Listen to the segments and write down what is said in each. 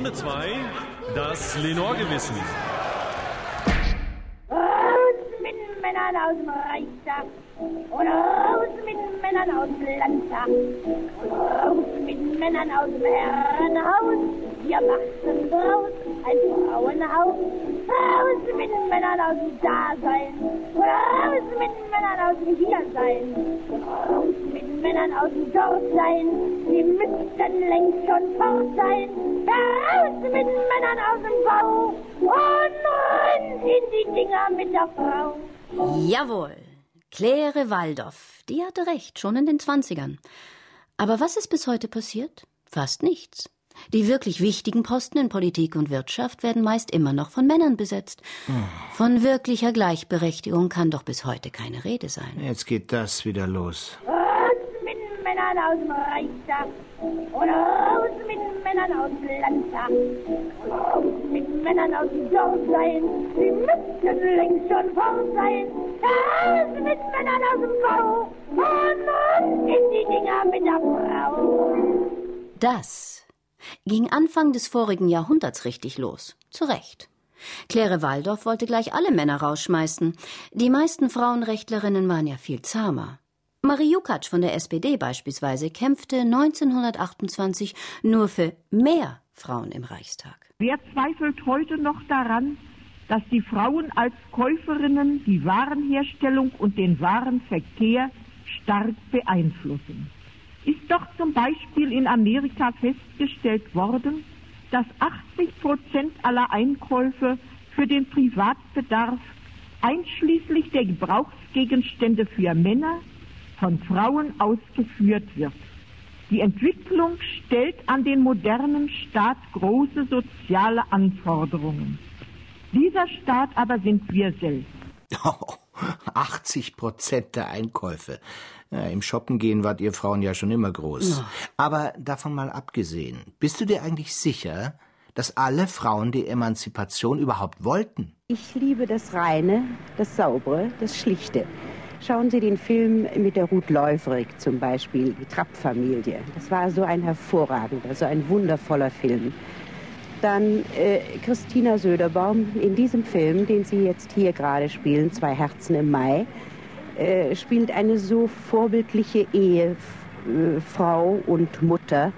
Runde 2, das Lenore-Gewissen. Raus mit Männern aus dem Reichstag und raus mit Männern aus dem Landtag und raus mit Männern aus dem Herrenhaus. Wir machen draus ein Frauenhaus. Raus mit Männern aus dem Dasein und raus mit Männern aus dem Hiersein raus mit Männern aus dem Dortsein. Die müssten längst schon fort sein. Raus mit den Männern aus dem Bau und rein in die Dinger mit der Frau. Jawohl. Claire Waldorf, die hatte recht, schon in den Zwanzigern. Aber was ist bis heute passiert? Fast nichts. Die wirklich wichtigen Posten in Politik und Wirtschaft werden meist immer noch von Männern besetzt. Von wirklicher Gleichberechtigung kann doch bis heute keine Rede sein. Jetzt geht das wieder los. Raus mit den Männern aus dem Reichstag und raus mit den Männern aus Landtag und mit Männern aus dem Dorfsein. Die müssten längst schon fort sein. Raus mit Männern aus dem Bau und in die Dinger mit der Frau. Das ging Anfang des vorigen Jahrhunderts richtig los. Zu Recht. Claire Waldorf wollte gleich alle Männer rausschmeißen. Die meisten Frauenrechtlerinnen waren ja viel zahmer. Marie Jukatsch von der SPD beispielsweise kämpfte 1928 nur für mehr Frauen im Reichstag. Wer zweifelt heute noch daran, dass die Frauen als Käuferinnen die Warenherstellung und den Warenverkehr stark beeinflussen? Ist doch zum Beispiel in Amerika festgestellt worden, dass 80 Prozent aller Einkäufe für den Privatbedarf einschließlich der Gebrauchsgegenstände für Männer von Frauen ausgeführt wird. Die Entwicklung stellt an den modernen Staat große soziale Anforderungen. Dieser Staat aber sind wir selbst. Oh, 80 Prozent der Einkäufe. Ja, Im Shoppen gehen wart ihr Frauen ja schon immer groß. Aber davon mal abgesehen, bist du dir eigentlich sicher, dass alle Frauen die Emanzipation überhaupt wollten? Ich liebe das Reine, das Saubere, das Schlichte. Schauen Sie den Film mit der Ruth Läufrig zum Beispiel, die Trapp-Familie. Das war so ein hervorragender, so ein wundervoller Film. Dann äh, Christina Söderbaum in diesem Film, den Sie jetzt hier gerade spielen, Zwei Herzen im Mai, äh, spielt eine so vorbildliche Ehefrau und Mutter,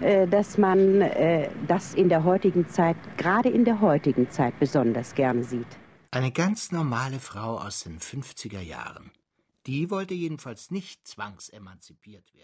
äh, dass man äh, das in der heutigen Zeit, gerade in der heutigen Zeit besonders gerne sieht. Eine ganz normale Frau aus den 50er Jahren. Die wollte jedenfalls nicht zwangsemanzipiert werden.